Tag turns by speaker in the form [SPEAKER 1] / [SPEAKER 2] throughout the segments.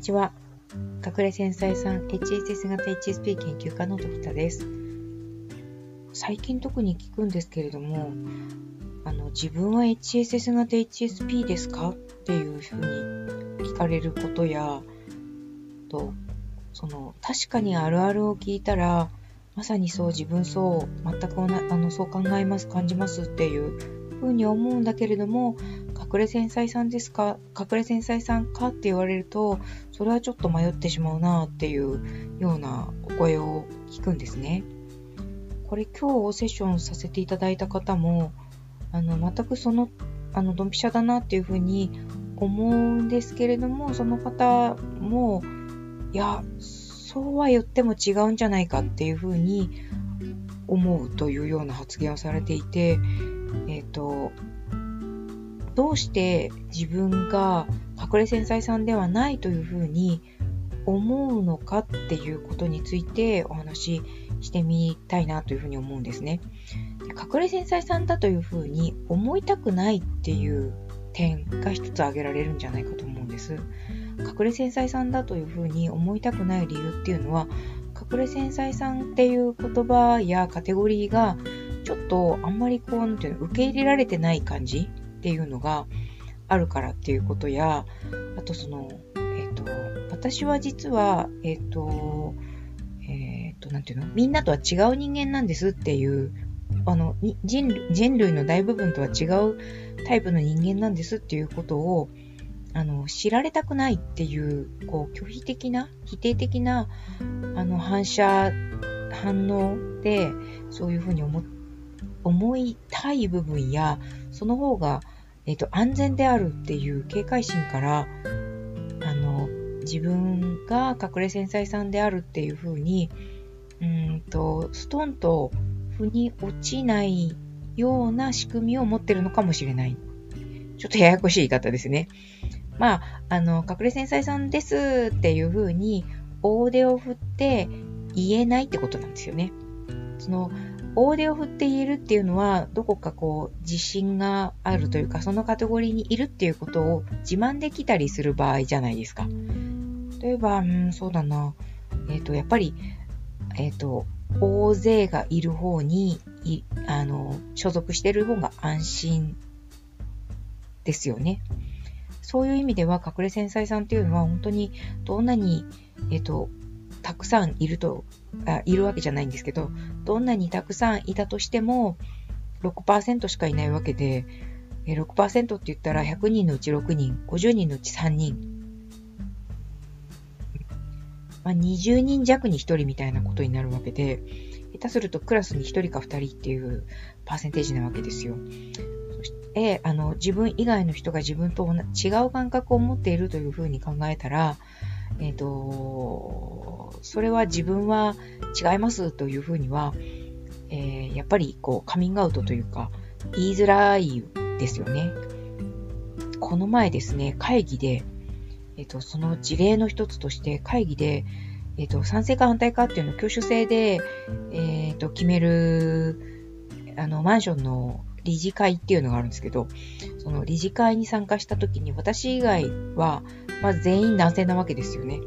[SPEAKER 1] ちは。隠れ繊細さん HSS 型 HSP 研究家の時田です。最近特に聞くんですけれども、あの、自分は HSS 型 HSP ですか？っていうふうに聞かれることや、と、その、確かにあるあるを聞いたら、まさにそう、自分そう、全くあのそう考えます、感じますっていうふうに思うんだけれども、隠れ繊細さんですか？隠れ繊細さんかって言われると、それはちょっと迷ってしまうなっていうようなお声を聞くんですね。これ今日セッションさせていただいた方も、あの、全くその、あの、ドンピシャだなっていうふうに思うんですけれども、その方も、いや、そうは言っても違うんじゃないかっていうふうに思うというような発言をされていて、えっ、ー、と、どうして自分が隠れ繊細さんではないというふうに思うのかっていうことについてお話ししてみたいなというふうに思うんですね。隠れ繊細さんだというふうに思いたくないっていう点が一つ挙げられるんじゃないかと思うんです。隠れ繊細さんだというふうに思いたくない理由っていうのは隠れ繊細さんっていう言葉やカテゴリーがちょっとあんまりこう、なんていうの、受け入れられてない感じっていうのがあるからっていうことや、あとその、えっ、と、私は実は、えっ、と、えっ、と、なんていうのみんなとは違う人間なんですっていう、あの、人人類の大部分とは違うタイプの人間なんですっていうことを、あの、知られたくないっていう、こう、拒否的な、否定的な、あの、反射、反応で、そういうふうに思、思いたい部分や、その方が、えっ、ー、と、安全であるっていう警戒心から、あの、自分が隠れ繊細さんであるっていう風に、うんと、ストンと腑に落ちないような仕組みを持ってるのかもしれない。ちょっとややこしい言い方ですね。まあ、あの、隠れ繊細さんですっていう風に大手を振って言えないってことなんですよね。その、大手を振って言えるっていうのは、どこかこう、自信があるというか、そのカテゴリーにいるっていうことを自慢できたりする場合じゃないですか。例えば、うん、そうだな。えっ、ー、と、やっぱり、えっ、ー、と、大勢がいる方に、い、あの、所属してる方が安心ですよね。そういう意味では、隠れ繊細さんっていうのは本当にどんなに、えっ、ー、と、たくさんいるとあ、いるわけじゃないんですけど、どんなにたくさんいたとしても、6%しかいないわけで、6%って言ったら100人のうち6人、50人のうち3人。まあ、20人弱に1人みたいなことになるわけで、下手するとクラスに1人か2人っていうパーセンテージなわけですよ。そして、あの、自分以外の人が自分と違う感覚を持っているというふうに考えたら、えっ、ー、と、それは自分は違いますというふうには、えー、やっぱりこうカミングアウトというか言いづらいですよね。この前ですね、会議で、えっ、ー、と、その事例の一つとして会議で、えっ、ー、と、賛成か反対かっていうのを挙手制で、えっ、と、決める、あの、マンションの理事会っていうのがあるんですけど、その理事会に参加した時に私以外は、まあ全員男性なわけですよね。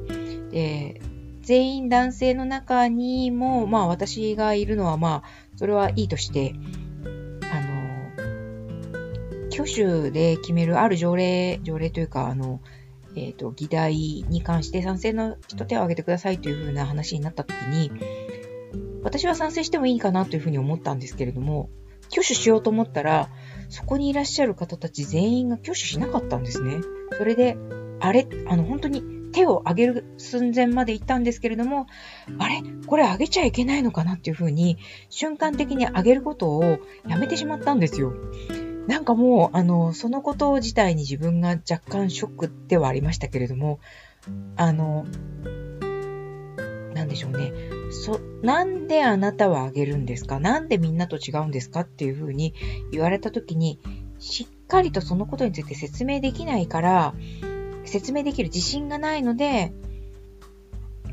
[SPEAKER 1] で、全員男性の中にも、まあ私がいるのはまあ、それはいいとして、あの、挙手で決めるある条例、条例というか、あの、えっ、ー、と、議題に関して賛成の人手を挙げてくださいというふうな話になった時に、私は賛成してもいいかなというふうに思ったんですけれども、挙手しようと思ったら、そこにいらっしゃる方たち全員が挙手しなかったんですね。それで、あれ、あの、本当に手を挙げる寸前まで行ったんですけれども、あれこれ上げちゃいけないのかなっていうふうに、瞬間的に上げることをやめてしまったんですよ。なんかもう、あの、そのこと自体に自分が若干ショックではありましたけれども、あの、なんでしょうね。そ、なんであなたはあげるんですか？なんでみんなと違うんですか？っていうふうに言われたときに、しっかりとそのことについて説明できないから、説明できる自信がないので、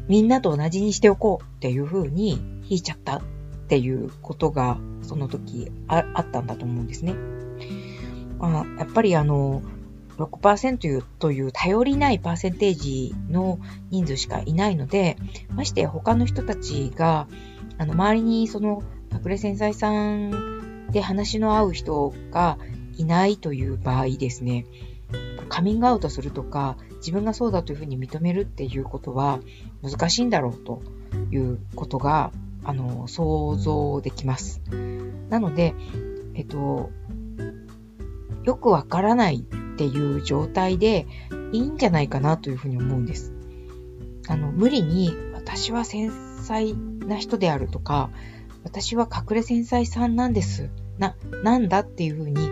[SPEAKER 1] みんなと同じにしておこうっていうふうに引いちゃったっていうことが、その時ああったんだと思うんですね。あやっぱりあの、6%という頼りないパーセンテージの人数しかいないので、まして他の人たちが、あの、周りにその隠れ繊細さんで話の合う人がいないという場合ですね、カミングアウトするとか、自分がそうだというふうに認めるっていうことは難しいんだろうということが、あの、想像できます。なので、えっと、よくわからないっていう状態でいいんじゃないかなというふうに思うんです。あの、無理に私は繊細な人であるとか、私は隠れ繊細さんなんです。な、なんだっていうふうに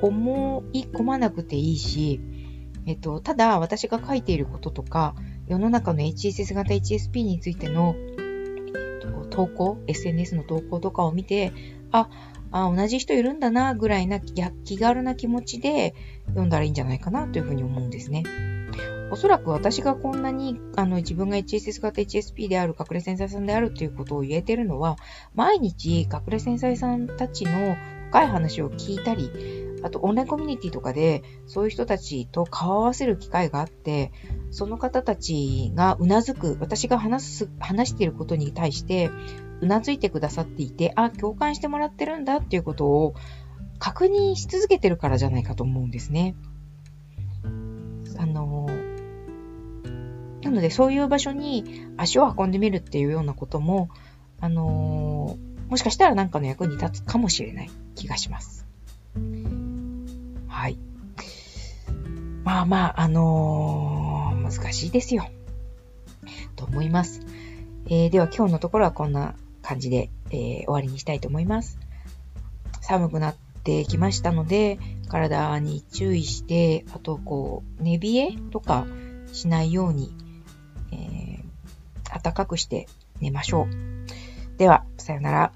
[SPEAKER 1] 思い込まなくていいし、えっと、ただ私が書いていることとか、世の中の HSS 型 HSP についての、えっと、投稿、SNS の投稿とかを見て、あ、あ、同じ人いるんだな、ぐらいな気軽な気持ちで読んだらいいんじゃないかなというふうに思うんですね。おそらく私がこんなにあの自分が HSS 型 HSP である隠れ繊細さんであるということを言えてるのは、毎日隠れ繊細さんたちの深い話を聞いたり、あとオンラインコミュニティとかでそういう人たちと顔を合わせる機会があって、その方たちがうなずく、私が話す、話していることに対して、うなずいてくださっていて、あ、共感してもらってるんだっていうことを確認し続けてるからじゃないかと思うんですね。あの、なのでそういう場所に足を運んでみるっていうようなことも、あのもしかしたら何かの役に立つかもしれない気がします。はい。まあまあ、あのー、難しいですよ。と思います。えー、では今日のところはこんな感じで、えー、終わりにしたいと思います。寒くなってきましたので、体に注意して、あとこう、寝冷えとかしないように、えー、暖かくして寝ましょう。では、さよなら。